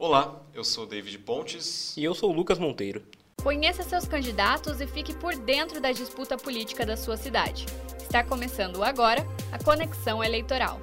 Olá, eu sou David Pontes. E eu sou o Lucas Monteiro. Conheça seus candidatos e fique por dentro da disputa política da sua cidade. Está começando agora a Conexão Eleitoral.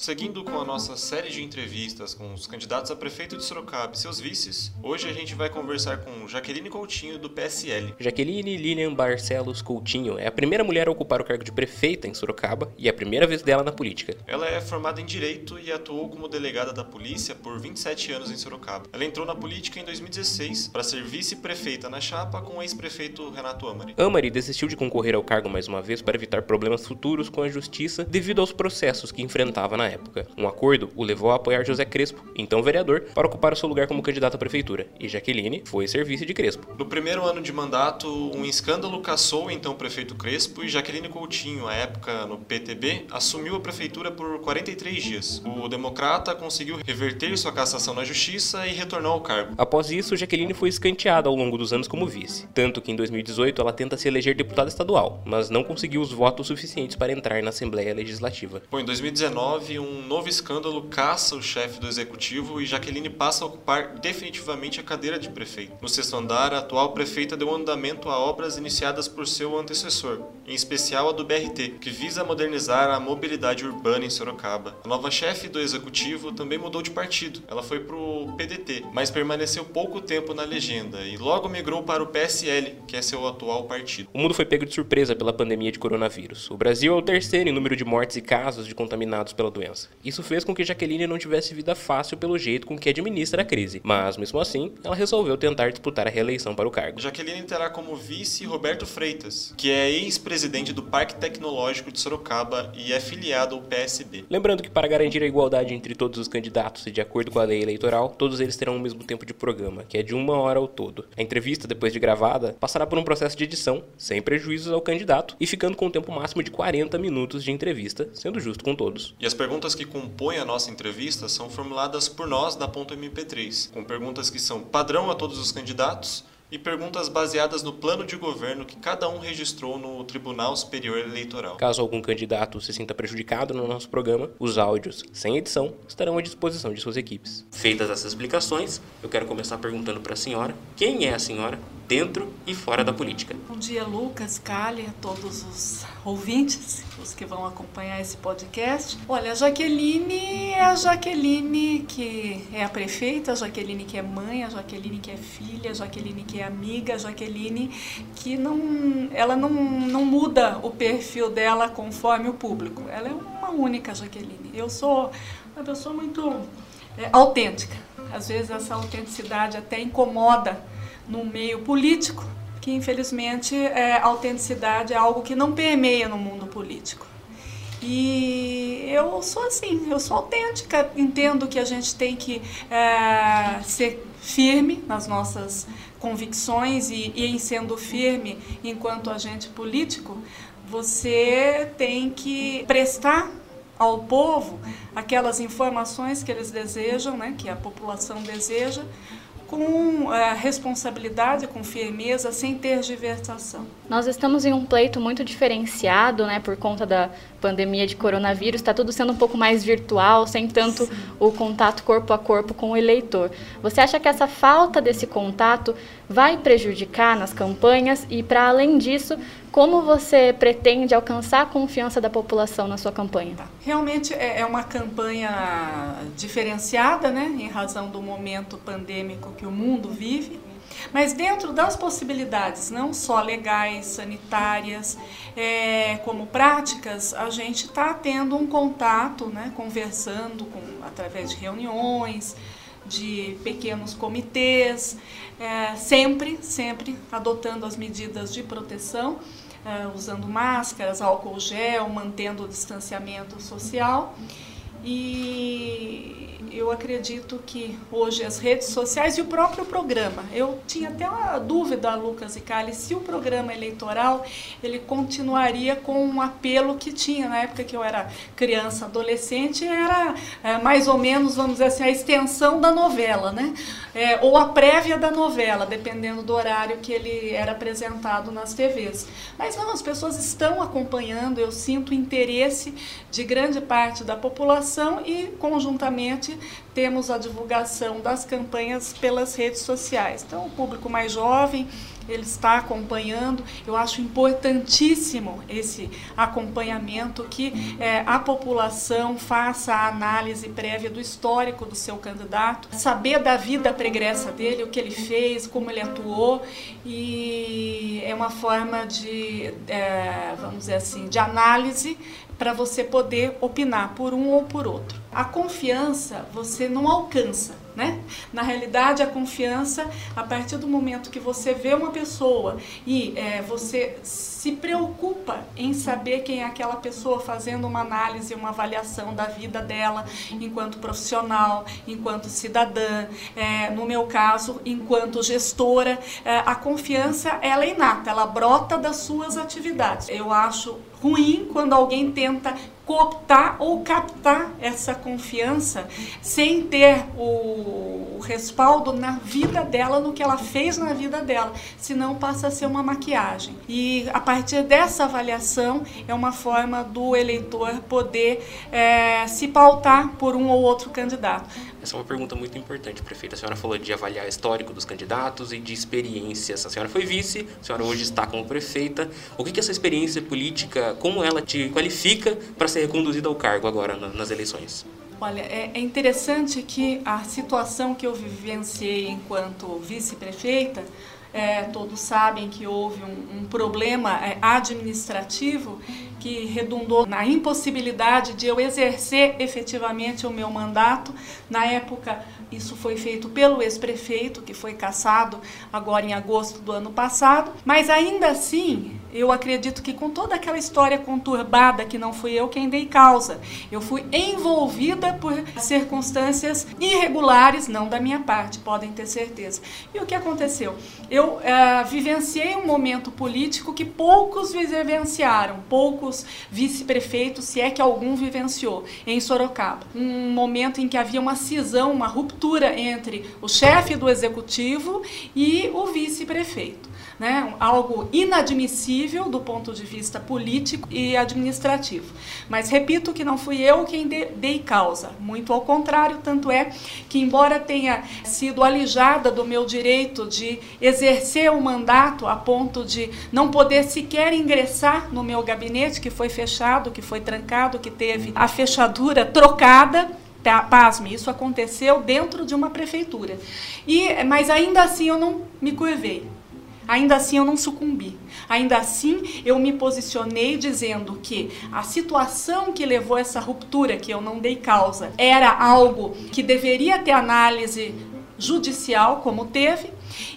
Seguindo com a nossa série de entrevistas com os candidatos a prefeito de Sorocaba e seus vices, hoje a gente vai conversar com Jaqueline Coutinho, do PSL. Jaqueline Lilian Barcelos Coutinho é a primeira mulher a ocupar o cargo de prefeita em Sorocaba e é a primeira vez dela na política. Ela é formada em Direito e atuou como delegada da polícia por 27 anos em Sorocaba. Ela entrou na política em 2016 para ser vice-prefeita na chapa com o ex-prefeito Renato Amari. Amari desistiu de concorrer ao cargo mais uma vez para evitar problemas futuros com a justiça devido aos processos que enfrentava na época. Um acordo o levou a apoiar José Crespo, então vereador, para ocupar o seu lugar como candidato à prefeitura, e Jaqueline foi ser vice de Crespo. No primeiro ano de mandato, um escândalo caçou o então prefeito Crespo e Jaqueline Coutinho, à época no PTB, assumiu a prefeitura por 43 dias. O democrata conseguiu reverter sua cassação na justiça e retornou ao cargo. Após isso, Jaqueline foi escanteada ao longo dos anos como vice, tanto que em 2018 ela tenta se eleger deputada estadual, mas não conseguiu os votos suficientes para entrar na Assembleia Legislativa. Bom, em 2019, um novo escândalo caça o chefe do executivo e Jaqueline passa a ocupar definitivamente a cadeira de prefeito. No sexto andar, a atual prefeita deu andamento a obras iniciadas por seu antecessor, em especial a do BRT, que visa modernizar a mobilidade urbana em Sorocaba. A nova chefe do executivo também mudou de partido. Ela foi para o PDT, mas permaneceu pouco tempo na legenda e logo migrou para o PSL, que é seu atual partido. O mundo foi pego de surpresa pela pandemia de coronavírus. O Brasil é o terceiro em número de mortes e casos de contaminados pela doença. Isso fez com que Jaqueline não tivesse vida fácil pelo jeito com que administra a crise, mas mesmo assim, ela resolveu tentar disputar a reeleição para o cargo. Jaqueline terá como vice Roberto Freitas, que é ex-presidente do Parque Tecnológico de Sorocaba e é filiado ao PSB. Lembrando que para garantir a igualdade entre todos os candidatos e de acordo com a lei eleitoral, todos eles terão o mesmo tempo de programa, que é de uma hora ao todo. A entrevista, depois de gravada, passará por um processo de edição, sem prejuízos ao candidato e ficando com um tempo máximo de 40 minutos de entrevista, sendo justo com todos. E as perguntas que compõem a nossa entrevista são formuladas por nós da Ponto MP3, com perguntas que são padrão a todos os candidatos e perguntas baseadas no plano de governo que cada um registrou no Tribunal Superior Eleitoral. Caso algum candidato se sinta prejudicado no nosso programa, os áudios, sem edição, estarão à disposição de suas equipes. Feitas essas explicações, eu quero começar perguntando para a senhora quem é a senhora dentro e fora da política. Bom dia, Lucas, Kali, a todos os ouvintes, os que vão acompanhar esse podcast. Olha, a Jaqueline é a Jaqueline que é a prefeita, a Jaqueline que é mãe, a Jaqueline que é filha, a Jaqueline que é amiga, Jaqueline que não, ela não, não muda o perfil dela conforme o público. Ela é uma única Jaqueline. Eu sou uma pessoa muito é, autêntica. Às vezes essa autenticidade até incomoda no meio político, que infelizmente é, a autenticidade é algo que não permeia no mundo político. E eu sou assim, eu sou autêntica, entendo que a gente tem que é, ser firme nas nossas convicções e, e em sendo firme enquanto agente político, você tem que prestar ao povo aquelas informações que eles desejam, né, que a população deseja, com uh, responsabilidade, com firmeza, sem tergiversação. Nós estamos em um pleito muito diferenciado, né, por conta da pandemia de coronavírus, está tudo sendo um pouco mais virtual, sem tanto Sim. o contato corpo a corpo com o eleitor. Você acha que essa falta desse contato vai prejudicar nas campanhas e, para além disso, como você pretende alcançar a confiança da população na sua campanha? Tá. Realmente é, é uma campanha diferenciada, né, em razão do momento pandêmico que o mundo vive. Mas dentro das possibilidades, não só legais, sanitárias, é, como práticas, a gente está tendo um contato, né, conversando com, através de reuniões, de pequenos comitês, é, sempre, sempre adotando as medidas de proteção, é, usando máscaras, álcool gel, mantendo o distanciamento social. E eu acredito que hoje as redes sociais e o próprio programa, eu tinha até uma dúvida, Lucas e Cali, se o programa eleitoral ele continuaria com um apelo que tinha na época que eu era criança, adolescente, era é, mais ou menos, vamos dizer assim, a extensão da novela, né? É, ou a prévia da novela, dependendo do horário que ele era apresentado nas TVs. Mas não, as pessoas estão acompanhando, eu sinto interesse de grande parte da população e, conjuntamente, temos a divulgação das campanhas pelas redes sociais. Então, o público mais jovem ele está acompanhando. Eu acho importantíssimo esse acompanhamento, que é, a população faça a análise prévia do histórico do seu candidato, saber da vida pregressa dele, o que ele fez, como ele atuou, e é uma forma de, é, vamos dizer assim, de análise para você poder opinar por um ou por outro. A confiança você não alcança, né? Na realidade, a confiança, a partir do momento que você vê uma pessoa e é, você se preocupa em saber quem é aquela pessoa, fazendo uma análise, uma avaliação da vida dela enquanto profissional, enquanto cidadã, é, no meu caso, enquanto gestora, é, a confiança ela é inata, ela brota das suas atividades. Eu acho ruim quando alguém tenta cooptar ou captar essa confiança sem ter o, respaldo na vida dela, no que ela fez na vida dela, senão passa a ser uma maquiagem. E a partir dessa avaliação é uma forma do eleitor poder é, se pautar por um ou outro candidato. Essa é uma pergunta muito importante, prefeita. A senhora falou de avaliar histórico dos candidatos e de experiências. A senhora foi vice, a senhora hoje está como prefeita. O que, que essa experiência política, como ela te qualifica para ser reconduzida ao cargo agora nas eleições? Olha, é, é interessante que a situação que eu vivenciei enquanto vice-prefeita, é, todos sabem que houve um, um problema é, administrativo que redundou na impossibilidade de eu exercer efetivamente o meu mandato. Na época, isso foi feito pelo ex-prefeito, que foi cassado agora em agosto do ano passado, mas ainda assim, eu acredito que com toda aquela história conturbada que não fui eu quem dei causa, eu fui envolvida por circunstâncias irregulares, não da minha parte, podem ter certeza. E o que aconteceu? Eu uh, vivenciei um momento político que poucos vivenciaram, poucos vice-prefeitos, se é que algum vivenciou, em Sorocaba. Um momento em que havia uma cisão, uma ruptura entre o chefe do executivo e o vice-prefeito né, algo inadmissível do ponto de vista político e administrativo. Mas repito que não fui eu quem dei causa, muito ao contrário, tanto é que, embora tenha sido alijada do meu direito de exercer o mandato a ponto de não poder sequer ingressar no meu gabinete, que foi fechado, que foi trancado, que teve a fechadura trocada, Pasme, isso aconteceu dentro de uma prefeitura. E, mas ainda assim eu não me curvei. Ainda assim eu não sucumbi. Ainda assim eu me posicionei dizendo que a situação que levou essa ruptura, que eu não dei causa, era algo que deveria ter análise judicial, como teve,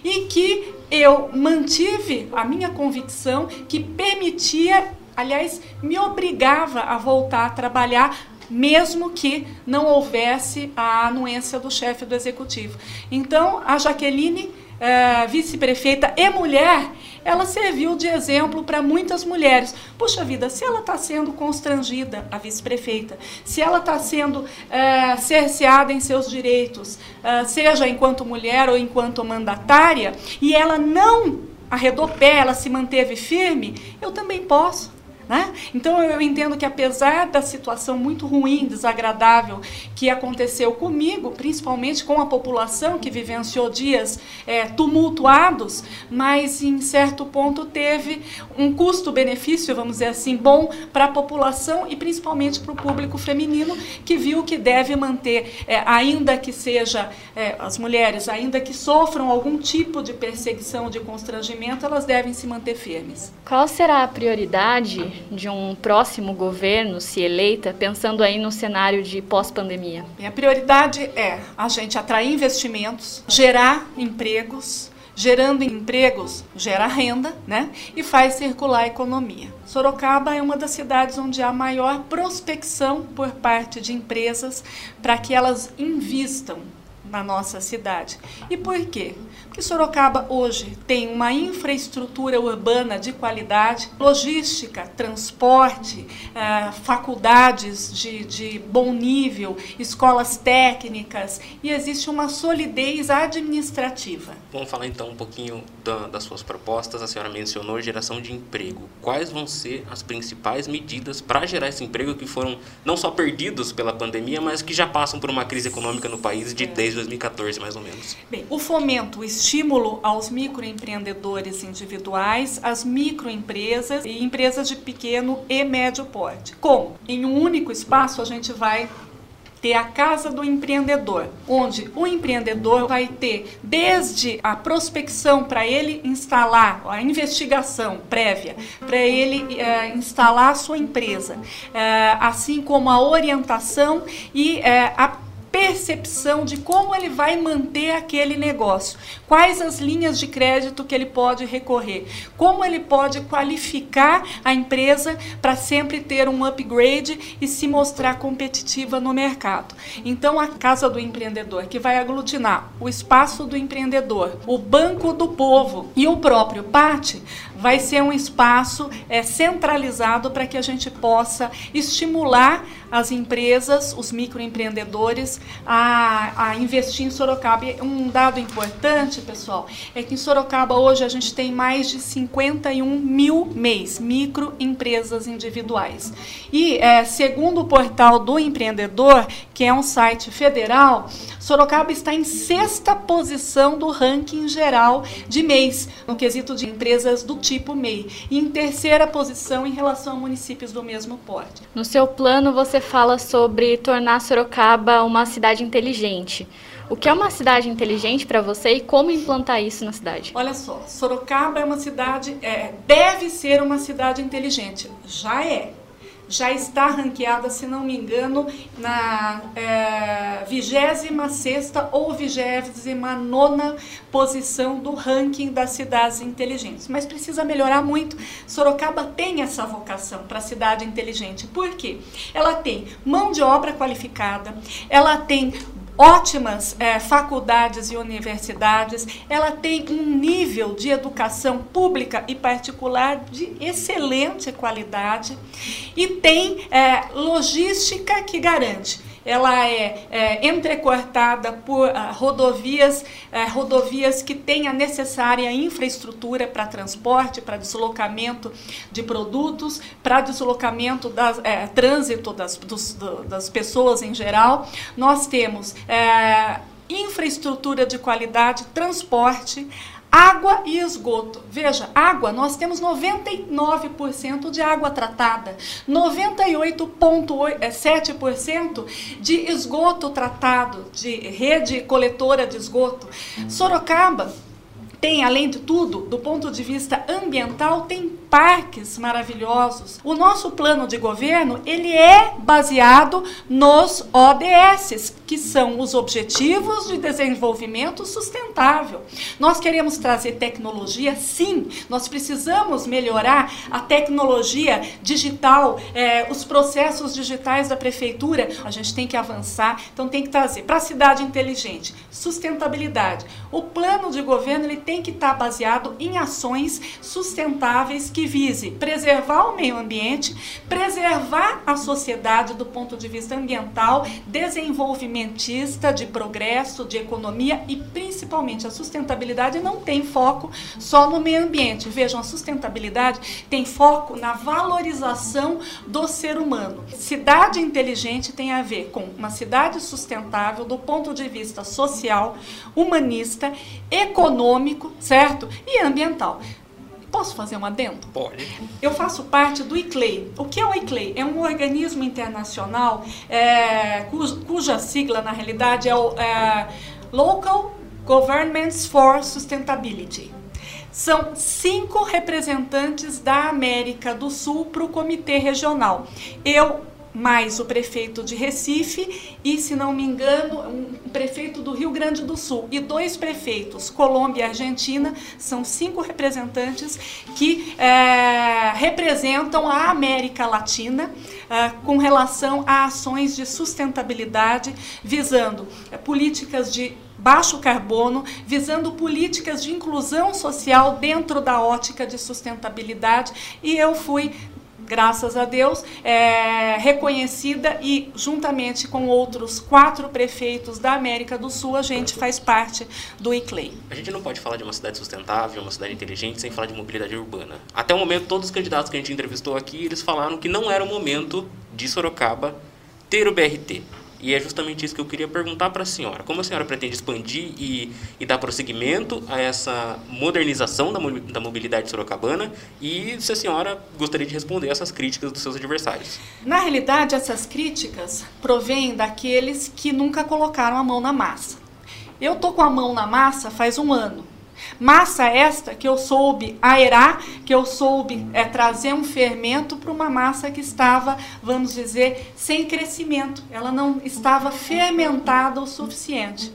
e que eu mantive a minha convicção que permitia, aliás, me obrigava a voltar a trabalhar mesmo que não houvesse a anuência do chefe do executivo. Então, a Jaqueline é, vice-prefeita e mulher, ela serviu de exemplo para muitas mulheres. Puxa vida, se ela está sendo constrangida, a vice-prefeita, se ela está sendo é, cerceada em seus direitos, é, seja enquanto mulher ou enquanto mandatária, e ela não arredou pé, ela se manteve firme, eu também posso. Né? Então eu entendo que apesar da situação muito ruim, desagradável que aconteceu comigo, principalmente com a população que vivenciou dias é, tumultuados, mas em certo ponto teve um custo-benefício, vamos dizer assim, bom para a população e principalmente para o público feminino que viu que deve manter, é, ainda que seja é, as mulheres, ainda que sofram algum tipo de perseguição, de constrangimento, elas devem se manter firmes. Qual será a prioridade de um próximo governo, se eleita, pensando aí no cenário de pós-pandemia? A prioridade é a gente atrair investimentos, gerar empregos, gerando empregos, gera renda, né? E faz circular a economia. Sorocaba é uma das cidades onde há maior prospecção por parte de empresas para que elas invistam na nossa cidade. E por quê? Porque Sorocaba hoje tem uma infraestrutura urbana de qualidade, logística, transporte, eh, faculdades de, de bom nível, escolas técnicas e existe uma solidez administrativa. Vamos falar então um pouquinho da, das suas propostas. A senhora mencionou geração de emprego. Quais vão ser as principais medidas para gerar esse emprego que foram não só perdidos pela pandemia, mas que já passam por uma crise econômica no país de desde 2014, mais ou menos? Bem, o fomento, o estímulo aos microempreendedores individuais, às microempresas e empresas de pequeno e médio porte. Como? Em um único espaço a gente vai ter a casa do empreendedor, onde o empreendedor vai ter desde a prospecção para ele instalar, a investigação prévia, para ele é, instalar a sua empresa, é, assim como a orientação e é, a percepção de como ele vai manter aquele negócio, quais as linhas de crédito que ele pode recorrer, como ele pode qualificar a empresa para sempre ter um upgrade e se mostrar competitiva no mercado. Então, a Casa do Empreendedor, que vai aglutinar o espaço do empreendedor, o Banco do Povo e o próprio PAT, vai ser um espaço é, centralizado para que a gente possa estimular as empresas, os microempreendedores a, a investir em Sorocaba. E um dado importante, pessoal, é que em Sorocaba hoje a gente tem mais de 51 mil MEIs, microempresas individuais. E é, segundo o portal do empreendedor, que é um site federal, Sorocaba está em sexta posição do ranking geral de MEIs, no quesito de empresas do tipo MEI, e em terceira posição em relação a municípios do mesmo porte. No seu plano, você fala sobre tornar Sorocaba uma cidade inteligente. O que é uma cidade inteligente para você e como implantar isso na cidade? Olha só, Sorocaba é uma cidade, é, deve ser uma cidade inteligente. Já é já está ranqueada, se não me engano, na é, 26 ou 29 posição do ranking das cidades inteligentes. Mas precisa melhorar muito. Sorocaba tem essa vocação para cidade inteligente. Por quê? Ela tem mão de obra qualificada, ela tem ótimas é, faculdades e universidades, ela tem um nível de educação pública e particular de excelente qualidade e tem é, logística que garante ela é, é entrecortada por uh, rodovias, uh, rodovias que têm a necessária infraestrutura para transporte, para deslocamento de produtos, para deslocamento, das, é, trânsito das, dos, do, das pessoas em geral. Nós temos é, infraestrutura de qualidade, transporte, Água e esgoto. Veja, água, nós temos 99% de água tratada, 98,7% de esgoto tratado, de rede coletora de esgoto. Sorocaba tem, além de tudo, do ponto de vista ambiental, tem parques maravilhosos. O nosso plano de governo, ele é baseado nos ODS, que são os Objetivos de Desenvolvimento Sustentável. Nós queremos trazer tecnologia, sim, nós precisamos melhorar a tecnologia digital, eh, os processos digitais da prefeitura, a gente tem que avançar, então tem que trazer para a cidade inteligente, sustentabilidade. O plano de governo ele tem que estar baseado em ações sustentáveis que vise preservar o meio ambiente, preservar a sociedade do ponto de vista ambiental, desenvolvimentista, de progresso, de economia e principalmente a sustentabilidade não tem foco só no meio ambiente. Vejam, a sustentabilidade tem foco na valorização do ser humano. Cidade inteligente tem a ver com uma cidade sustentável do ponto de vista social, humanista, econômico, certo? E ambiental. Posso fazer um adendo? Pode. Eu faço parte do ICLEI. O que é o ICLEI? É um organismo internacional é, cuja, cuja, sigla, na realidade, é o é, Local Governments for Sustainability. São cinco representantes da América do Sul para o comitê regional. Eu mais o prefeito de Recife e, se não me engano, um prefeito do Rio Grande do Sul e dois prefeitos, Colômbia e Argentina, são cinco representantes que é, representam a América Latina é, com relação a ações de sustentabilidade, visando é, políticas de baixo carbono, visando políticas de inclusão social dentro da ótica de sustentabilidade. E eu fui graças a Deus, é, reconhecida e, juntamente com outros quatro prefeitos da América do Sul, a gente faz parte do ICLEI. A gente não pode falar de uma cidade sustentável, uma cidade inteligente, sem falar de mobilidade urbana. Até o momento, todos os candidatos que a gente entrevistou aqui, eles falaram que não era o momento de Sorocaba ter o BRT. E é justamente isso que eu queria perguntar para a senhora. Como a senhora pretende expandir e, e dar prosseguimento a essa modernização da, da mobilidade sorocabana e se a senhora gostaria de responder essas críticas dos seus adversários? Na realidade, essas críticas provêm daqueles que nunca colocaram a mão na massa. Eu tô com a mão na massa faz um ano. Massa esta que eu soube aerar, que eu soube é, trazer um fermento para uma massa que estava, vamos dizer, sem crescimento. Ela não estava fermentada o suficiente.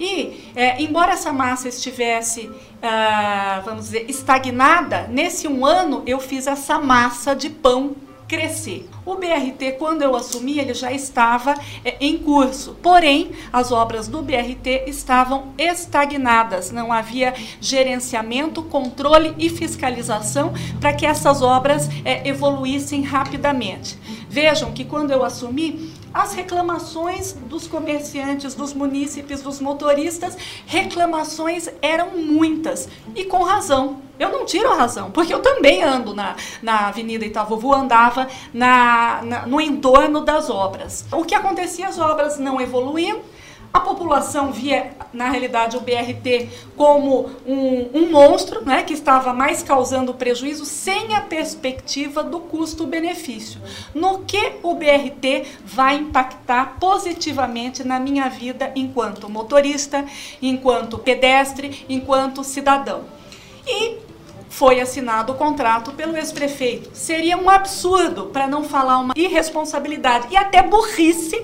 E, é, embora essa massa estivesse, ah, vamos dizer, estagnada, nesse um ano eu fiz essa massa de pão crescer. O BRT, quando eu assumi, ele já estava é, em curso. Porém, as obras do BRT estavam estagnadas. Não havia gerenciamento, controle e fiscalização para que essas obras é, evoluíssem rapidamente. Vejam que quando eu assumi, as reclamações dos comerciantes, dos munícipes, dos motoristas, reclamações eram muitas e com razão. Eu não tiro a razão, porque eu também ando na, na Avenida Itavuvu, andava na, na, no entorno das obras. O que acontecia? As obras não evoluíam, a população via, na realidade, o BRT como um, um monstro, né, que estava mais causando prejuízo, sem a perspectiva do custo-benefício. No que o BRT vai impactar positivamente na minha vida enquanto motorista, enquanto pedestre, enquanto cidadão. E foi assinado o contrato pelo ex-prefeito. Seria um absurdo, para não falar uma irresponsabilidade e até burrice,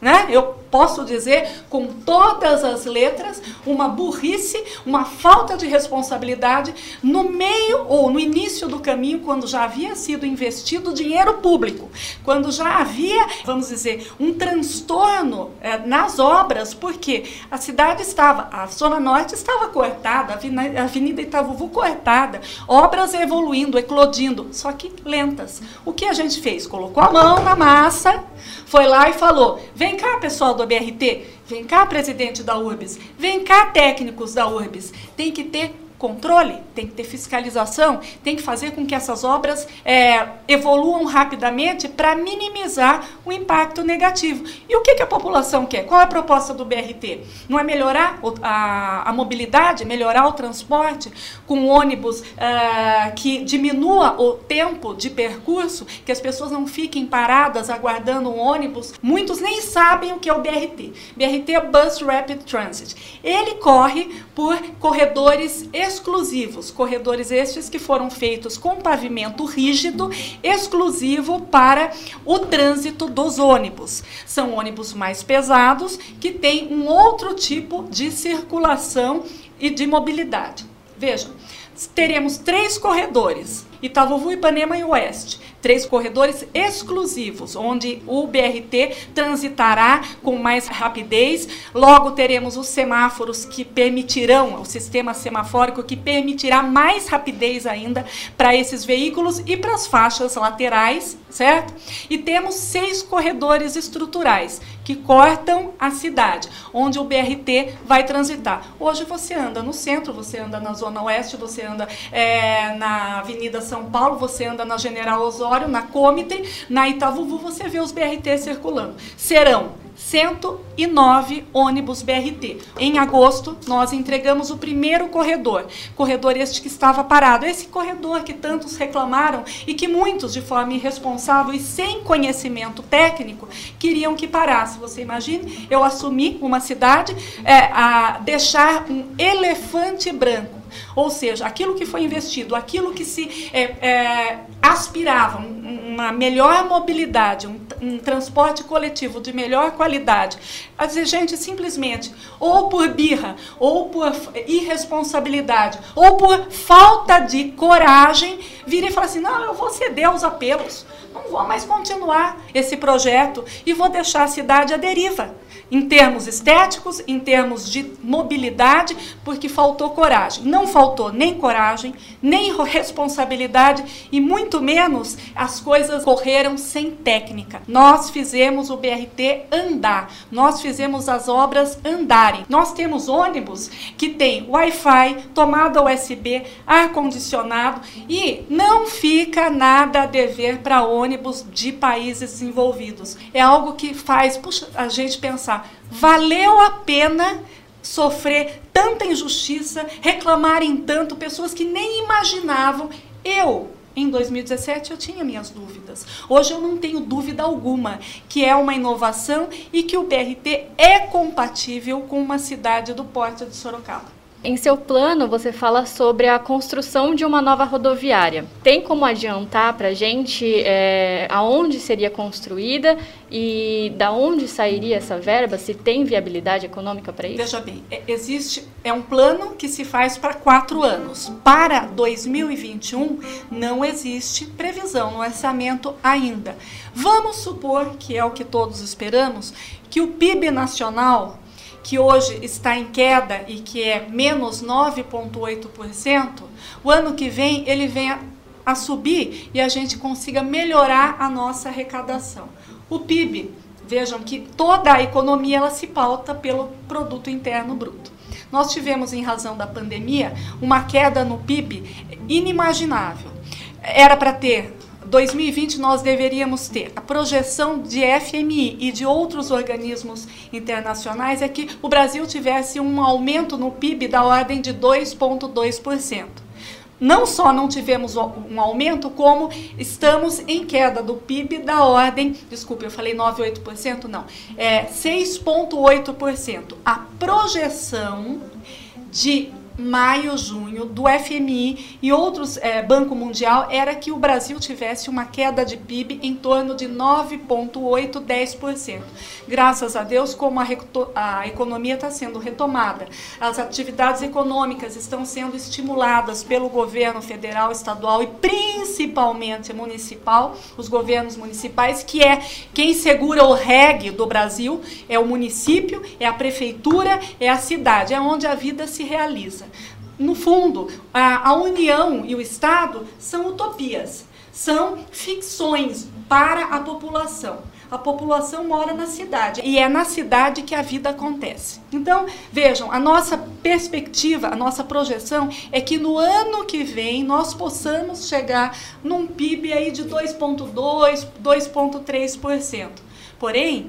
né? Eu posso dizer com todas as letras, uma burrice, uma falta de responsabilidade no meio ou no início do caminho, quando já havia sido investido dinheiro público, quando já havia, vamos dizer, um transtorno é, nas obras, porque a cidade estava, a Zona Norte estava cortada, a Avenida Itavuvu cortada, obras evoluindo, eclodindo, só que lentas. O que a gente fez? Colocou a mão na massa, foi lá e falou: vem cá, pessoal do BRT, vem cá, presidente da URBS, vem cá, técnicos da URBS, tem que ter controle, tem que ter fiscalização, tem que fazer com que essas obras é, evoluam rapidamente para minimizar o impacto negativo. E o que, que, a população quer? Qual é a proposta do BRT? Não é melhorar a, a mobilidade, melhorar o transporte com ônibus uh, que diminua o tempo de percurso, que as pessoas não fiquem paradas aguardando um ônibus. Muitos nem sabem o que é o BRT. BRT é Bus Rapid Transit. Ele corre por corredores exclusivos, corredores estes que foram feitos com pavimento rígido, exclusivo para o trânsito dos ônibus. São ônibus mais pesados que têm um outro tipo de circulação e de mobilidade. Vejam, teremos três corredores: Itavuvu, Ipanema e Oeste três corredores exclusivos, onde o BRT transitará com mais rapidez. Logo teremos os semáforos que permitirão, o sistema semafórico que permitirá mais rapidez ainda para esses veículos e para as faixas laterais, certo? E temos seis corredores estruturais que cortam a cidade, onde o BRT vai transitar. Hoje você anda no centro, você anda na Zona Oeste, você anda é, na Avenida São Paulo, você anda na General Osório, na Comitem, na Itavuvu, você vê os BRT circulando. Serão 109 ônibus BRT. Em agosto, nós entregamos o primeiro corredor, corredor este que estava parado. Esse corredor que tantos reclamaram e que muitos, de forma irresponsável e sem conhecimento técnico, queriam que parasse. Você imagine, eu assumi uma cidade é, a deixar um elefante branco ou seja, aquilo que foi investido, aquilo que se é, é, aspirava, uma melhor mobilidade, um, um transporte coletivo de melhor qualidade, vezes, gente, simplesmente, ou por birra, ou por irresponsabilidade, ou por falta de coragem, vira e fala assim: não, eu vou ceder aos apelos, não vou mais continuar esse projeto e vou deixar a cidade à deriva em termos estéticos, em termos de mobilidade, porque faltou coragem. Não faltou nem coragem, nem responsabilidade e muito menos as coisas correram sem técnica. Nós fizemos o BRT andar, nós fizemos as obras andarem. Nós temos ônibus que tem Wi-Fi, tomada USB, ar-condicionado e não fica nada a dever para ônibus de países desenvolvidos. É algo que faz puxa, a gente pensar valeu a pena sofrer tanta injustiça, reclamarem tanto, pessoas que nem imaginavam. Eu, em 2017, eu tinha minhas dúvidas. Hoje eu não tenho dúvida alguma que é uma inovação e que o BRT é compatível com uma cidade do porte de Sorocaba. Em seu plano, você fala sobre a construção de uma nova rodoviária. Tem como adiantar para a gente é, aonde seria construída e da onde sairia essa verba? Se tem viabilidade econômica para isso? Veja bem, é, existe é um plano que se faz para quatro anos. Para 2021 não existe previsão no orçamento ainda. Vamos supor que é o que todos esperamos, que o PIB nacional que hoje está em queda e que é menos 9,8%, o ano que vem ele venha a subir e a gente consiga melhorar a nossa arrecadação. O PIB, vejam que toda a economia ela se pauta pelo produto interno bruto. Nós tivemos em razão da pandemia uma queda no PIB inimaginável. Era para ter 2020 nós deveríamos ter a projeção de FMI e de outros organismos internacionais é que o Brasil tivesse um aumento no PIB da ordem de 2,2% não só não tivemos um aumento, como estamos em queda do PIB da ordem, desculpe, eu falei 9,8%, não, é 6,8%. A projeção de maio, junho, do FMI e outros é, Banco Mundial era que o Brasil tivesse uma queda de PIB em torno de 9,8, 10%. Graças a Deus, como a, a economia está sendo retomada, as atividades econômicas estão sendo estimuladas pelo governo federal, estadual e principalmente municipal, os governos municipais, que é quem segura o REG do Brasil, é o município, é a prefeitura, é a cidade, é onde a vida se realiza. No fundo, a, a União e o Estado são utopias, são ficções para a população. A população mora na cidade e é na cidade que a vida acontece. Então, vejam, a nossa perspectiva, a nossa projeção é que no ano que vem nós possamos chegar num PIB aí de 2.2, 2.3%. Porém,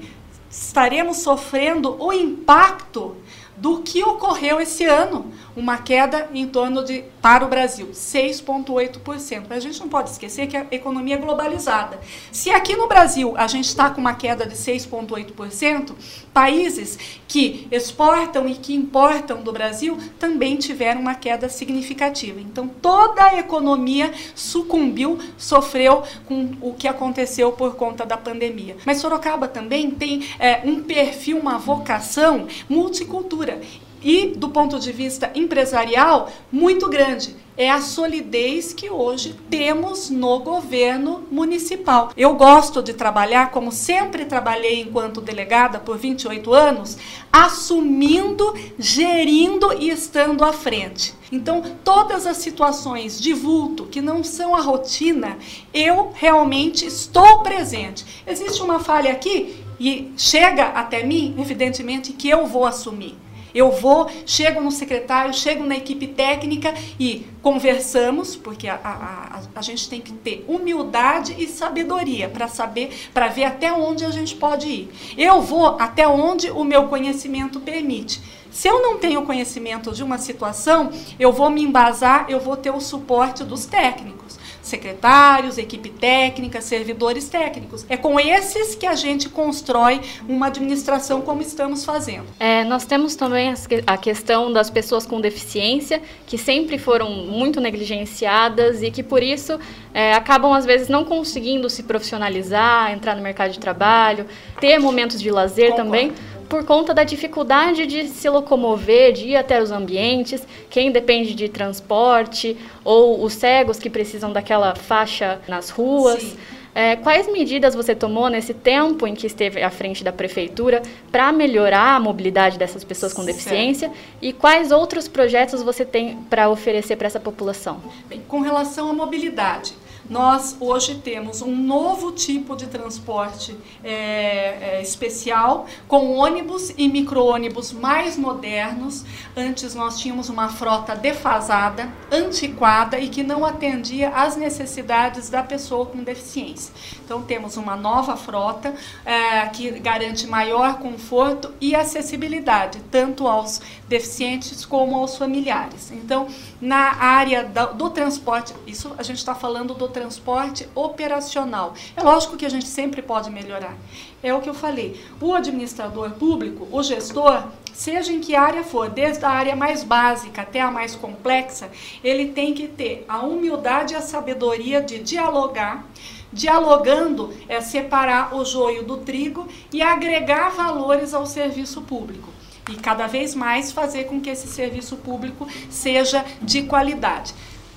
estaremos sofrendo o impacto do que ocorreu esse ano, uma queda em torno de, para o Brasil, 6,8%. A gente não pode esquecer que a economia é globalizada. Se aqui no Brasil a gente está com uma queda de 6,8%, países que exportam e que importam do Brasil também tiveram uma queda significativa. Então toda a economia sucumbiu, sofreu com o que aconteceu por conta da pandemia. Mas Sorocaba também tem é, um perfil, uma vocação multicultura e, do ponto de vista empresarial, muito grande. É a solidez que hoje temos no governo municipal. Eu gosto de trabalhar, como sempre trabalhei enquanto delegada por 28 anos, assumindo, gerindo e estando à frente. Então, todas as situações de vulto que não são a rotina, eu realmente estou presente. Existe uma falha aqui e chega até mim, evidentemente, que eu vou assumir. Eu vou, chego no secretário, chego na equipe técnica e conversamos, porque a, a, a, a gente tem que ter humildade e sabedoria para saber, para ver até onde a gente pode ir. Eu vou até onde o meu conhecimento permite. Se eu não tenho conhecimento de uma situação, eu vou me embasar, eu vou ter o suporte dos técnicos. Secretários, equipe técnica, servidores técnicos. É com esses que a gente constrói uma administração como estamos fazendo. É, nós temos também a questão das pessoas com deficiência, que sempre foram muito negligenciadas e que por isso é, acabam às vezes não conseguindo se profissionalizar, entrar no mercado de trabalho, ter momentos de lazer Concordo. também por conta da dificuldade de se locomover, de ir até os ambientes, quem depende de transporte, ou os cegos que precisam daquela faixa nas ruas. É, quais medidas você tomou nesse tempo em que esteve à frente da prefeitura para melhorar a mobilidade dessas pessoas com deficiência certo. e quais outros projetos você tem para oferecer para essa população? Bem, com relação à mobilidade, nós hoje temos um novo tipo de transporte é, é, especial, com ônibus e micro-ônibus mais modernos. Antes nós tínhamos uma frota defasada, antiquada e que não atendia às necessidades da pessoa com deficiência. Então temos uma nova frota é, que garante maior conforto e acessibilidade, tanto aos deficientes como aos familiares. Então, na área do, transporte, isso a gente está falando do transporte operacional. É lógico que a gente sempre pode melhorar. É o que eu falei. O administrador público, o gestor, seja em que área for, desde a área mais básica até a mais complexa, ele tem que ter a humildade e a sabedoria de dialogar. Dialogando é separar o joio do trigo e agregar valores ao serviço público e cada vez mais fazer com que esse serviço público seja de qualidade.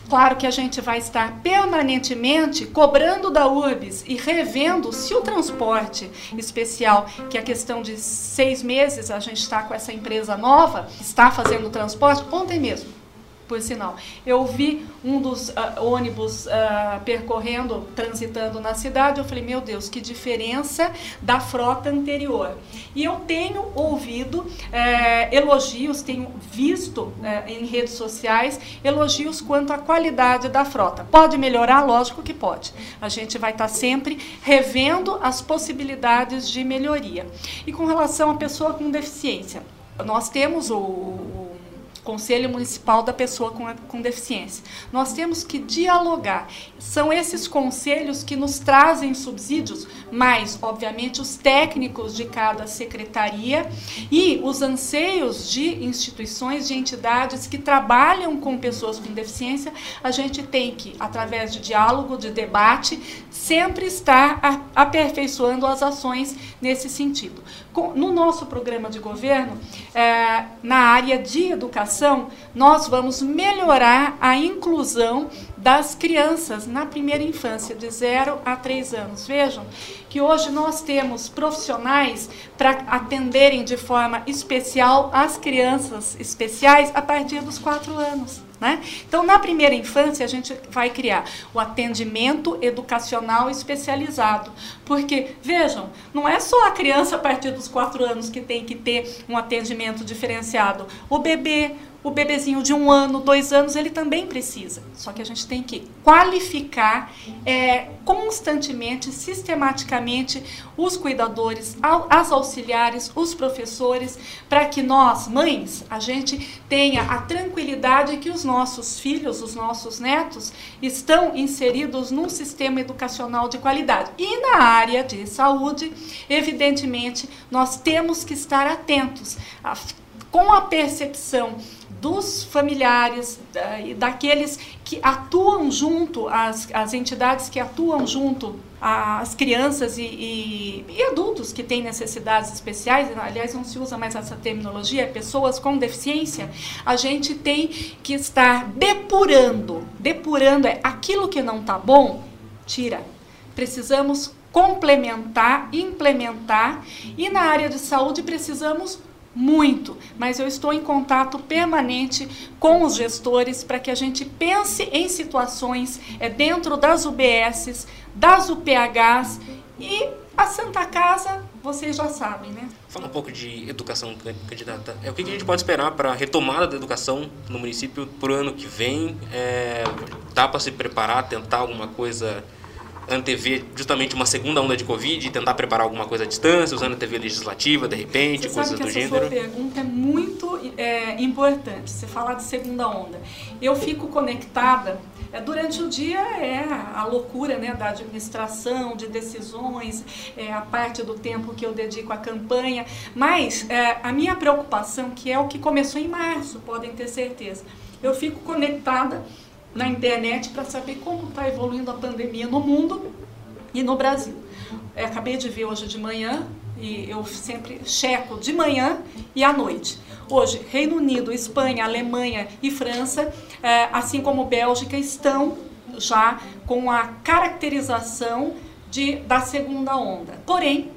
Claro que a gente vai estar permanentemente cobrando da URBS e revendo se o transporte especial, que é a questão de seis meses a gente está com essa empresa nova, está fazendo transporte, ontem mesmo por sinal. Eu vi um dos uh, ônibus uh, percorrendo, transitando na cidade, eu falei, meu Deus, que diferença da frota anterior. E eu tenho ouvido uh, elogios, tenho visto eh, em redes sociais elogios quanto à qualidade da frota. Pode melhorar? Lógico que pode. A gente vai estar sempre revendo as possibilidades de melhoria. E com relação à pessoa com deficiência, nós temos o Conselho Municipal da Pessoa com, com Deficiência. Nós temos que dialogar. São esses conselhos que nos trazem subsídios, mas, obviamente, os técnicos de cada secretaria e os anseios de instituições, de entidades que trabalham com pessoas com deficiência, a gente tem que, através de diálogo, de debate, sempre estar aperfeiçoando as ações nesse sentido. No nosso programa de governo, é, na área de educação, nós vamos melhorar a inclusão das crianças na primeira infância, de 0 a 3 anos. Vejam que hoje nós temos profissionais para atenderem de forma especial as crianças especiais a partir dos 4 anos. Né? Então, na primeira infância, a gente vai criar o atendimento educacional especializado. Porque, vejam, não é só a criança a partir dos quatro anos que tem que ter um atendimento diferenciado. O bebê, o bebezinho de um ano, dois anos, ele também precisa. Só que a gente tem que qualificar é, constantemente, sistematicamente, os cuidadores, as auxiliares, os professores, para que nós, mães, a gente tenha a tranquilidade que os nossos filhos, os nossos netos, estão inseridos num sistema educacional de qualidade. E na área de saúde, evidentemente, nós temos que estar atentos a, com a percepção dos familiares e daqueles que atuam junto, as, entidades que atuam junto às crianças e, e, e, adultos que têm necessidades especiais, aliás, não se usa mais essa terminologia, pessoas com deficiência, a gente tem que estar depurando. Depurando é aquilo que não está bom, tira. Precisamos complementar, implementar, e na área de saúde precisamos muito, mas eu estou em contato permanente com os gestores para que a gente pense em situações é, dentro das UBSs, das UPHs e a Santa Casa, vocês já sabem, né? Fala um pouco de educação, candidata. É, o que a gente pode esperar para a retomada da educação no município para o ano que vem? É, dá para se preparar, tentar alguma coisa antever justamente uma segunda onda de Covid e tentar preparar alguma coisa à distância, usando a TV legislativa, de repente, Você coisas sabe que do essa gênero? Sua pergunta é muito é, importante. Você falar de segunda onda. Eu fico conectada. É, durante o dia é a loucura né, da administração, de decisões, é, a parte do tempo que eu dedico à campanha. Mas é, a minha preocupação, que é o que começou em março, podem ter certeza, eu fico conectada na internet para saber como está evoluindo a pandemia no mundo e no Brasil. Eu é, acabei de ver hoje de manhã, e eu sempre checo de manhã e à noite. Hoje, Reino Unido, Espanha, Alemanha e França, é, assim como Bélgica, estão já com a caracterização de, da segunda onda. Porém,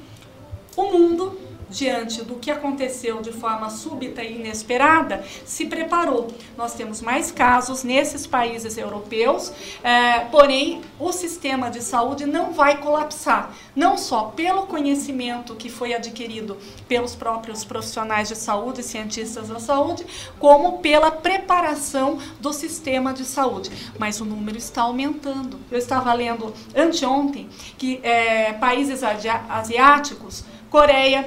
o mundo diante do que aconteceu de forma súbita e inesperada, se preparou. Nós temos mais casos nesses países europeus, é, porém o sistema de saúde não vai colapsar, não só pelo conhecimento que foi adquirido pelos próprios profissionais de saúde, cientistas da saúde, como pela preparação do sistema de saúde. Mas o número está aumentando. Eu estava lendo anteontem que é, países asiáticos, Coreia,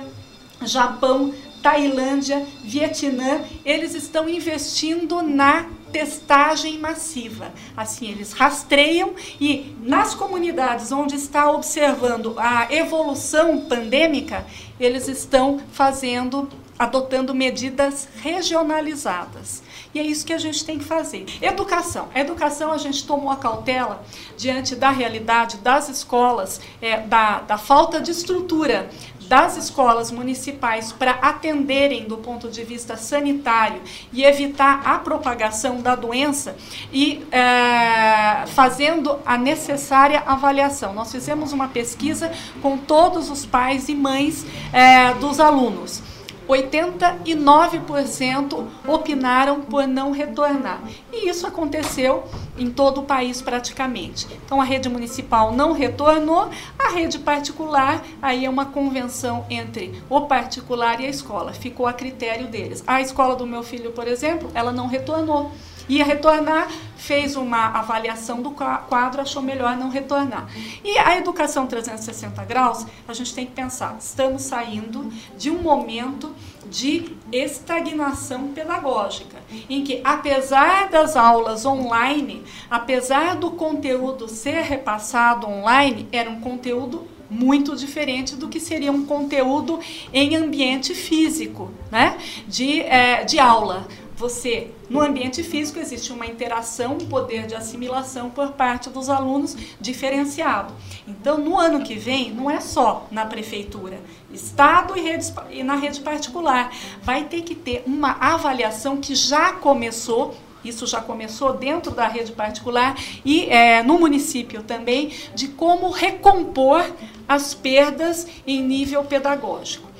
Japão, Tailândia, Vietnã, eles estão investindo na testagem massiva. Assim, eles rastreiam e nas comunidades onde está observando a evolução pandêmica, eles estão fazendo, adotando medidas regionalizadas. E é isso que a gente tem que fazer. Educação. A educação, a gente tomou a cautela diante da realidade das escolas, é, da, da falta de estrutura das escolas municipais para atenderem do ponto de vista sanitário e evitar a propagação da doença e é, fazendo a necessária avaliação. Nós fizemos uma pesquisa com todos os pais e mães é, dos alunos. 89% opinaram por não retornar. E isso aconteceu em todo o país praticamente. Então a rede municipal não retornou, a rede particular, aí é uma convenção entre o particular e a escola, ficou a critério deles. A escola do meu filho, por exemplo, ela não retornou ia retornar, fez uma avaliação do quadro, achou melhor não retornar. E a educação 360 graus, a gente tem que pensar, estamos saindo de um momento de estagnação pedagógica, em que apesar das aulas online, apesar do conteúdo ser repassado online, era um conteúdo muito diferente do que seria um conteúdo em ambiente físico, né? de, é, de aula você, no ambiente físico, existe uma interação, um poder de assimilação por parte dos alunos diferenciado. Então, no ano que vem, não é só na prefeitura, Estado e, e na rede particular. Vai ter que ter uma avaliação que já começou isso já começou dentro da rede particular e é, no município também, de como recompor as perdas em nível pedagógico.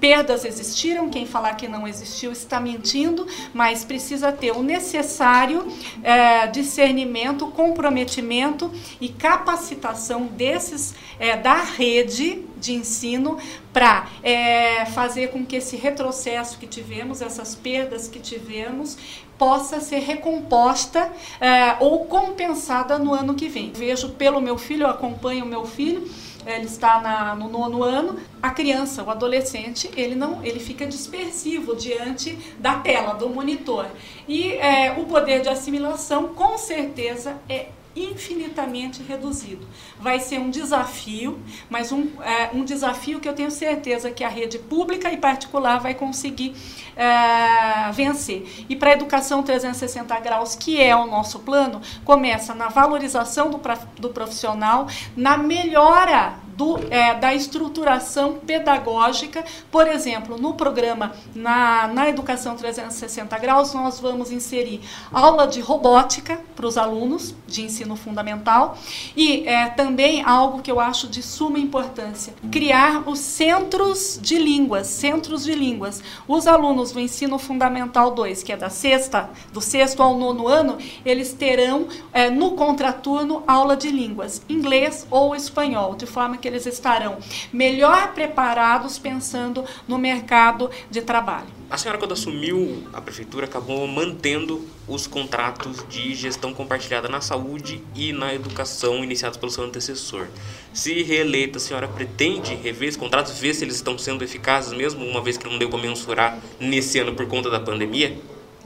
Perdas existiram, quem falar que não existiu está mentindo, mas precisa ter o necessário é, discernimento, comprometimento e capacitação desses é, da rede de ensino para é, fazer com que esse retrocesso que tivemos, essas perdas que tivemos, possa ser recomposta é, ou compensada no ano que vem. Vejo pelo meu filho, eu acompanho o meu filho ele está na, no nono ano, a criança, o adolescente, ele não, ele fica dispersivo diante da tela, do monitor. E é, o poder de assimilação, com certeza, é infinitamente reduzido. Vai ser um desafio, mas um, é, um desafio que eu tenho certeza que a rede pública e particular vai conseguir é, vencer. E para a educação 360 graus, que é o nosso plano, começa na valorização do, do profissional, na melhora do, é, da estruturação pedagógica. Por exemplo, no programa na, na Educação 360 Graus, nós vamos inserir aula de robótica para os alunos de ensino fundamental e é, também algo que eu acho de suma importância: criar os centros de línguas. Centros de línguas. Os alunos do ensino fundamental 2, que é da sexta, do sexto ao nono ano, eles terão é, no contraturno aula de línguas, inglês ou espanhol, de forma que eles estarão melhor preparados pensando no mercado de trabalho. A senhora, quando assumiu a prefeitura, acabou mantendo os contratos de gestão compartilhada na saúde e na educação iniciados pelo seu antecessor. Se reeleita, a senhora pretende rever esses contratos, ver se eles estão sendo eficazes mesmo, uma vez que não deu para mensurar nesse ano por conta da pandemia?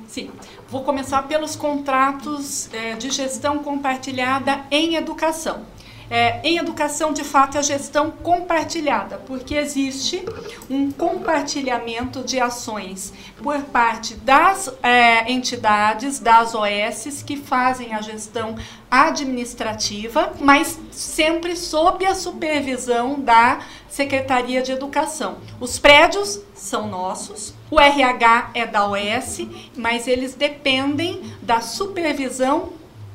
Sim. Vou começar pelos contratos é, de gestão compartilhada em educação. É, em educação, de fato, é a gestão compartilhada, porque existe um compartilhamento de ações por parte das é, entidades, das OS, que fazem a gestão administrativa, mas sempre sob a supervisão da Secretaria de Educação. Os prédios são nossos, o RH é da OS, mas eles dependem da supervisão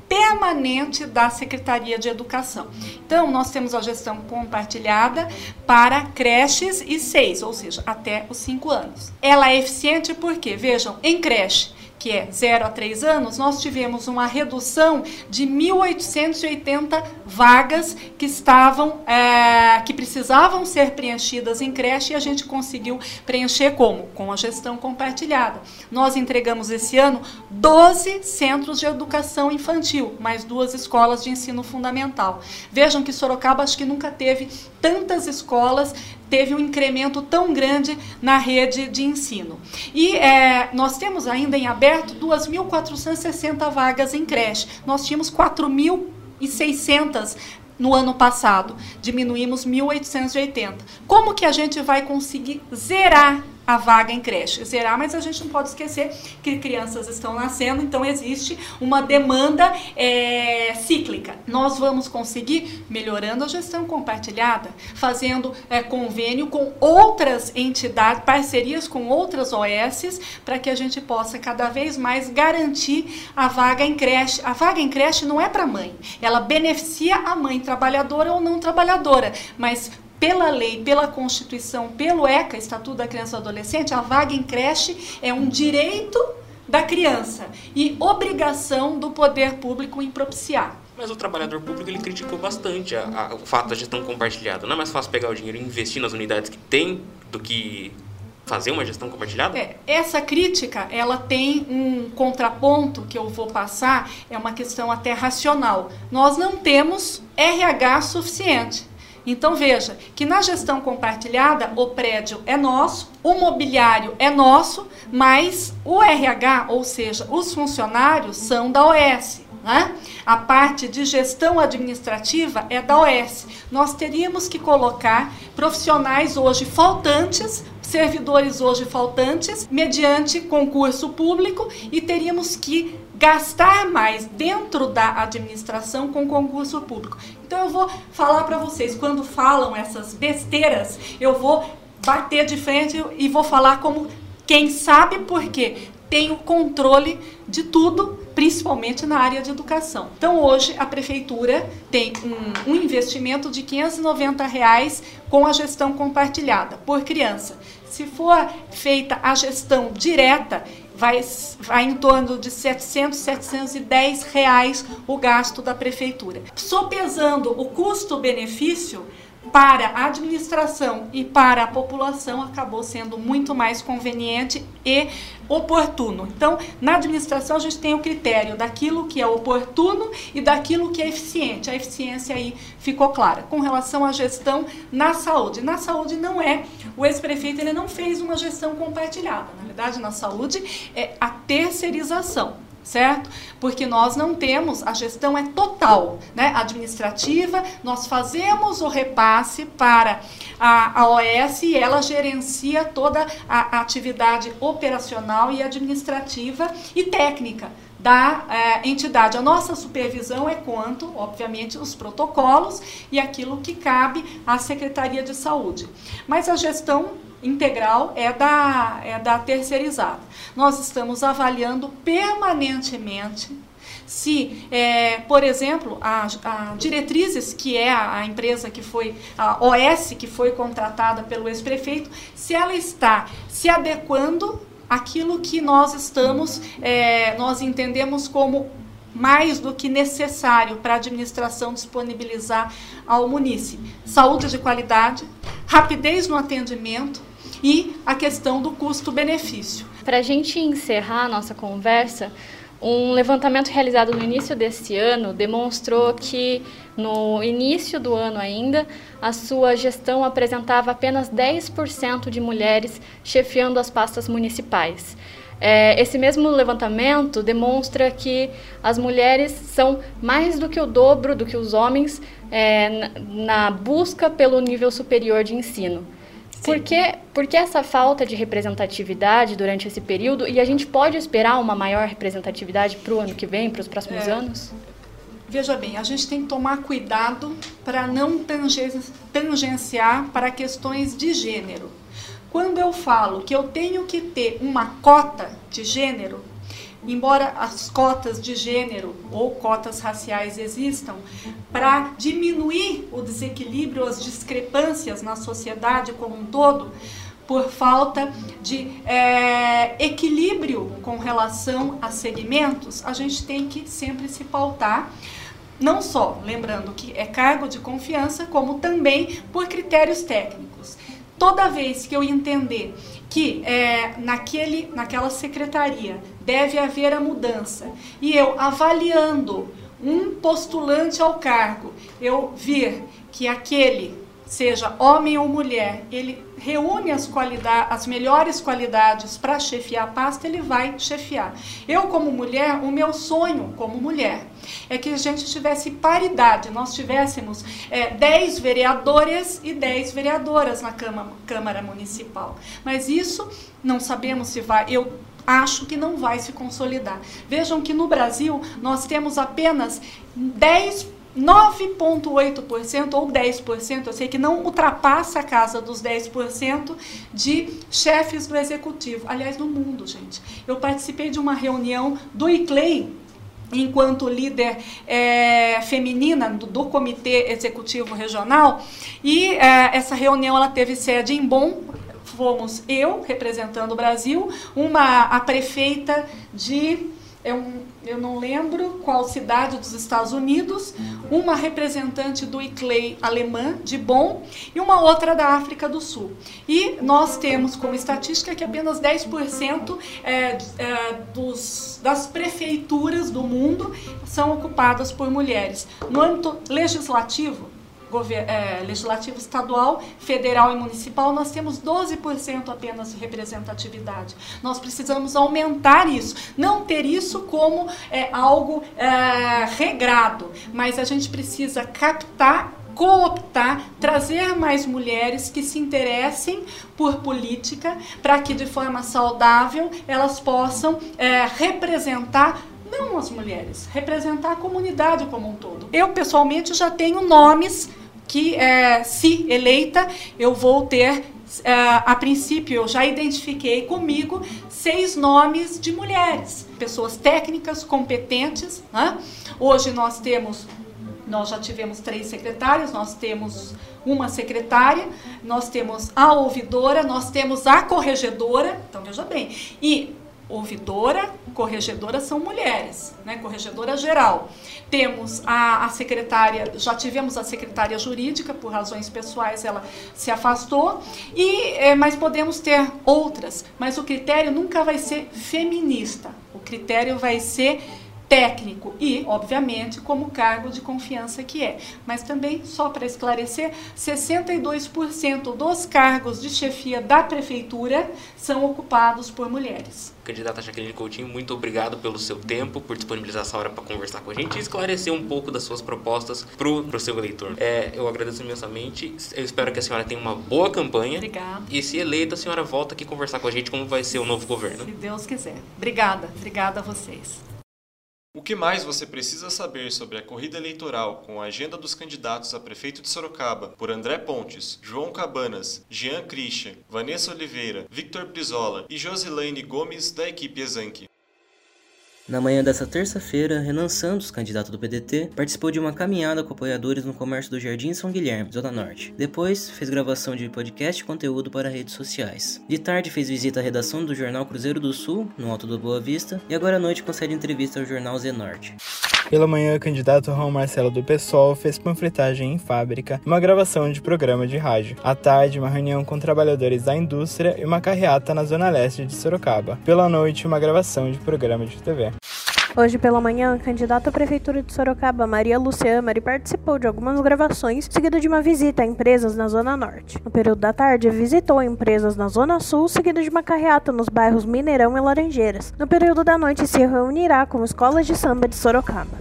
permanente da Secretaria de Educação. Então, nós temos a gestão compartilhada para creches e seis, ou seja, até os cinco anos. Ela é eficiente porque, vejam, em creche, que é 0 a 3 anos, nós tivemos uma redução de 1.880 vagas que estavam, é, que precisavam ser preenchidas em creche e a gente conseguiu preencher como? Com a gestão compartilhada. Nós entregamos esse ano 12 centros de educação infantil, mais duas escolas de ensino fundamental. Vejam que Sorocaba acho que nunca teve tantas escolas teve um incremento tão grande na rede de ensino. E é, nós temos ainda em aberto 2.460 vagas em creche. Nós tínhamos 4.600 no ano passado. Diminuímos 1.880. Como que a gente vai conseguir zerar a vaga em creche. Zerar, mas a gente não pode esquecer que crianças estão nascendo, então existe uma demanda é, cíclica. Nós vamos conseguir melhorando a gestão compartilhada, fazendo é, convênio com outras entidades, parcerias com outras OS, para que a gente possa cada vez mais garantir a vaga em creche. A vaga em creche não é para mãe, ela beneficia a mãe trabalhadora ou não trabalhadora, mas pela lei, pela Constituição, pelo ECA, Estatuto da Criança e do Adolescente, a vaga em creche é um direito da criança e obrigação do poder público em propiciar. Mas o trabalhador público ele criticou bastante a, a, o fato da gestão compartilhada. Não é mais fácil pegar o dinheiro e investir nas unidades que tem do que fazer uma gestão compartilhada? É, essa crítica, ela tem um contraponto que eu vou passar, é uma questão até racional. Nós não temos RH suficiente. Então veja que na gestão compartilhada o prédio é nosso, o mobiliário é nosso, mas o RH, ou seja, os funcionários são da OS. Né? A parte de gestão administrativa é da OS. Nós teríamos que colocar profissionais hoje faltantes, servidores hoje faltantes, mediante concurso público e teríamos que gastar mais dentro da administração com concurso público. Então eu vou falar para vocês, quando falam essas besteiras, eu vou bater de frente e vou falar como quem sabe por quê. Tem o controle de tudo, principalmente na área de educação. Então hoje a prefeitura tem um, um investimento de 590 reais com a gestão compartilhada por criança. Se for feita a gestão direta, vai, vai em torno de 700, 710 reais o gasto da prefeitura. Sopesando o custo-benefício, para a administração e para a população acabou sendo muito mais conveniente e oportuno. Então, na administração a gente tem o critério daquilo que é oportuno e daquilo que é eficiente. A eficiência aí ficou clara. Com relação à gestão na saúde, na saúde não é o ex-prefeito ele não fez uma gestão compartilhada. Na verdade, na saúde é a terceirização certo? Porque nós não temos, a gestão é total, né? Administrativa, nós fazemos o repasse para a, a OS e ela gerencia toda a, a atividade operacional e administrativa e técnica da é, entidade. A nossa supervisão é quanto, obviamente, os protocolos e aquilo que cabe à Secretaria de Saúde. Mas a gestão integral é da, é da terceirizada. Nós estamos avaliando permanentemente se, é, por exemplo, a, a, Diretrizes, que é a, a, empresa que foi, a OS, que foi contratada pelo ex-prefeito, se ela está se adequando àquilo que nós estamos, é, nós entendemos como mais do que necessário para a administração disponibilizar ao munícipe. Saúde de qualidade, rapidez no atendimento e a questão do custo-benefício. Para a gente encerrar a nossa conversa, um levantamento realizado no início desse ano demonstrou que, no início do ano ainda, a sua gestão apresentava apenas 10% de mulheres chefiando as pastas municipais. É, esse mesmo levantamento demonstra que as mulheres são mais do que o dobro do que os homens é, na busca pelo nível superior de ensino. Por que, por que essa falta de representatividade durante esse período? E a gente pode esperar uma maior representatividade para o ano que vem, para os próximos é, anos? Veja bem, a gente tem que tomar cuidado para não tangenciar para questões de gênero. Quando eu falo que eu tenho que ter uma cota de gênero, embora as cotas de gênero ou cotas raciais existam, para diminuir o desequilíbrio, as discrepâncias na sociedade como um todo, por falta de é, equilíbrio com relação a segmentos, a gente tem que sempre se pautar não só, lembrando que é cargo de confiança, como também por critérios técnicos. Toda vez que eu entender que é, naquele, naquela secretaria deve haver a mudança e eu avaliando um postulante ao cargo, eu vir que aquele seja homem ou mulher, ele reúne as qualidades, as melhores qualidades para chefiar a pasta, ele vai chefiar. Eu como mulher, o meu sonho como mulher é que a gente tivesse paridade, nós tivéssemos é, 10 vereadores e 10 vereadoras na Câmara, Câmara Municipal. Mas isso não sabemos se vai. Eu acho que não vai se consolidar. Vejam que no Brasil nós temos apenas 10 9,8% ou 10%, eu sei que não ultrapassa a casa dos 10% de chefes do executivo. Aliás, no mundo, gente. Eu participei de uma reunião do ICLEI, enquanto líder é, feminina do, do, Comitê Executivo Regional, e é, essa reunião ela teve sede em Bonn, fomos eu, representando o Brasil, uma a prefeita de é um, eu não lembro qual cidade dos Estados Unidos, uma representante do ICLEI alemã, de Bonn, e uma outra da África do Sul. E nós temos como estatística que apenas 10% é, é, dos, das prefeituras do mundo são ocupadas por mulheres. No âmbito legislativo, é, legislativo estadual, federal e municipal, nós temos 12% apenas de representatividade. Nós precisamos aumentar isso, não ter isso como é, algo é, regrado, mas a gente precisa captar cooptar, trazer mais mulheres que se interessem por política, para que de forma saudável elas possam é, representar não as mulheres, representar a comunidade como um todo. Eu pessoalmente já tenho nomes que, é, se eleita, eu vou ter é, a princípio, eu já identifiquei comigo seis nomes de mulheres, pessoas técnicas, competentes. Né? Hoje nós temos, nós já tivemos três secretárias, nós temos uma secretária, nós temos a ouvidora, nós temos a corregedora, então veja bem, e ouvidora, corregedora são mulheres, né? corregedora geral. Temos a, a secretária, já tivemos a secretária jurídica, por razões pessoais ela se afastou, e é, mas podemos ter outras, mas o critério nunca vai ser feminista, o critério vai ser técnico e, obviamente, como cargo de confiança que é. Mas também, só para esclarecer, 62% dos cargos de chefia da prefeitura são ocupados por mulheres. Candidata Jaqueline Coutinho, muito obrigado pelo seu tempo, por disponibilizar essa hora para conversar com a gente e esclarecer um pouco das suas propostas para o seu eleitor. É, eu agradeço imensamente, eu espero que a senhora tenha uma boa campanha. Obrigada. E se eleita, a senhora volta aqui conversar com a gente como vai ser o novo governo. Se Deus quiser. Obrigada, obrigada a vocês. O que mais você precisa saber sobre a corrida eleitoral com a agenda dos candidatos a prefeito de Sorocaba por André Pontes, João Cabanas, Jean Christian, Vanessa Oliveira, Victor Brizola e Josilaine Gomes da equipe Exanque? Na manhã dessa terça-feira, Renan Santos, candidato do PDT, participou de uma caminhada com apoiadores no comércio do Jardim São Guilherme, Zona Norte. Depois, fez gravação de podcast e conteúdo para redes sociais. De tarde, fez visita à redação do jornal Cruzeiro do Sul, no Alto do Boa Vista, e agora à noite concede entrevista ao jornal Zenorte. Pela manhã, o candidato João Marcelo do PSOL fez panfletagem em fábrica uma gravação de programa de rádio. À tarde, uma reunião com trabalhadores da indústria e uma carreata na zona leste de Sorocaba. Pela noite, uma gravação de programa de TV. Hoje pela manhã, a candidata à Prefeitura de Sorocaba, Maria Lúcia Amari, participou de algumas gravações, seguida de uma visita a empresas na Zona Norte. No período da tarde, visitou empresas na Zona Sul, seguida de uma carreata nos bairros Mineirão e Laranjeiras. No período da noite, se reunirá com escolas de samba de Sorocaba.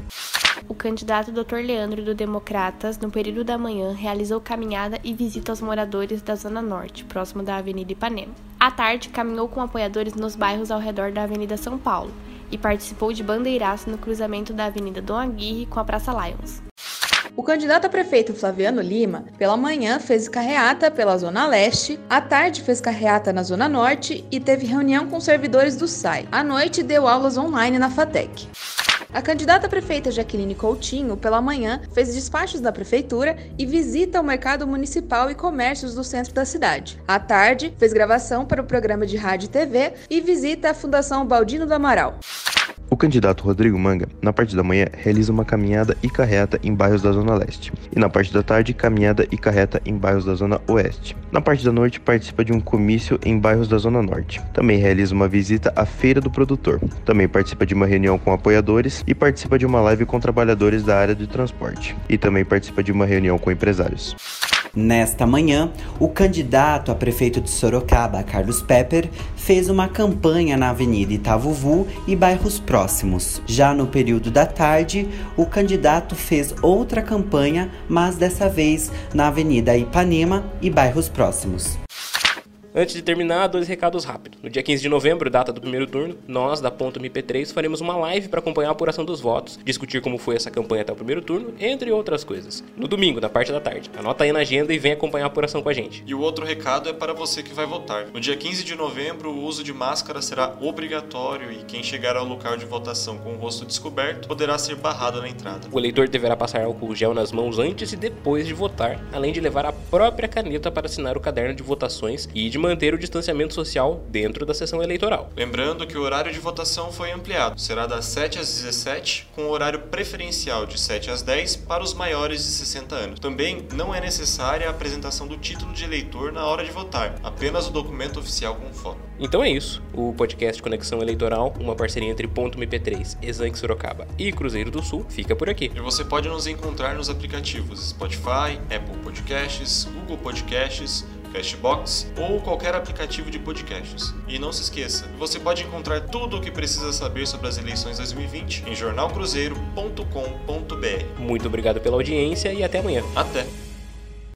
O candidato Dr. Leandro do Democratas, no período da manhã, realizou caminhada e visita aos moradores da Zona Norte, próximo da Avenida Ipanema. À tarde, caminhou com apoiadores nos bairros ao redor da Avenida São Paulo e participou de bandeiraço no cruzamento da Avenida Dom Aguirre com a Praça Lions. O candidato a prefeito Flaviano Lima, pela manhã fez carreata pela Zona Leste, à tarde fez carreata na Zona Norte e teve reunião com servidores do SAI. À noite deu aulas online na FATEC. A candidata prefeita Jaqueline Coutinho, pela manhã, fez despachos da prefeitura e visita ao mercado municipal e comércios do centro da cidade. À tarde, fez gravação para o programa de rádio e TV e visita a Fundação Baldino do Amaral. O candidato Rodrigo Manga, na parte da manhã, realiza uma caminhada e carreta em bairros da Zona Leste, e na parte da tarde, caminhada e carreta em bairros da Zona Oeste. Na parte da noite, participa de um comício em bairros da Zona Norte. Também realiza uma visita à Feira do Produtor. Também participa de uma reunião com apoiadores e participa de uma live com trabalhadores da área de transporte. E também participa de uma reunião com empresários. Nesta manhã, o candidato a prefeito de Sorocaba, Carlos Pepper, fez uma campanha na Avenida Itavuvu e bairros próximos. Já no período da tarde, o candidato fez outra campanha, mas dessa vez na Avenida Ipanema e bairros próximos. Antes de terminar, dois recados rápidos. No dia 15 de novembro, data do primeiro turno, nós, da Ponto MP3, faremos uma live para acompanhar a apuração dos votos, discutir como foi essa campanha até o primeiro turno, entre outras coisas. No domingo, na parte da tarde. Anota aí na agenda e vem acompanhar a apuração com a gente. E o outro recado é para você que vai votar. No dia 15 de novembro, o uso de máscara será obrigatório e quem chegar ao local de votação com o rosto descoberto poderá ser barrado na entrada. O eleitor deverá passar álcool gel nas mãos antes e depois de votar, além de levar a própria caneta para assinar o caderno de votações e de manter o distanciamento social dentro da sessão eleitoral. Lembrando que o horário de votação foi ampliado. Será das 7 às 17, com horário preferencial de 7 às 10 para os maiores de 60 anos. Também não é necessária a apresentação do título de eleitor na hora de votar, apenas o documento oficial com foto. Então é isso. O podcast Conexão Eleitoral, uma parceria entre Ponto MP3, Exanque Sorocaba e Cruzeiro do Sul, fica por aqui. E você pode nos encontrar nos aplicativos Spotify, Apple Podcasts, Google Podcasts, Cashbox ou qualquer aplicativo de podcasts. E não se esqueça, você pode encontrar tudo o que precisa saber sobre as eleições 2020 em jornalcruzeiro.com.br. Muito obrigado pela audiência e até amanhã. Até!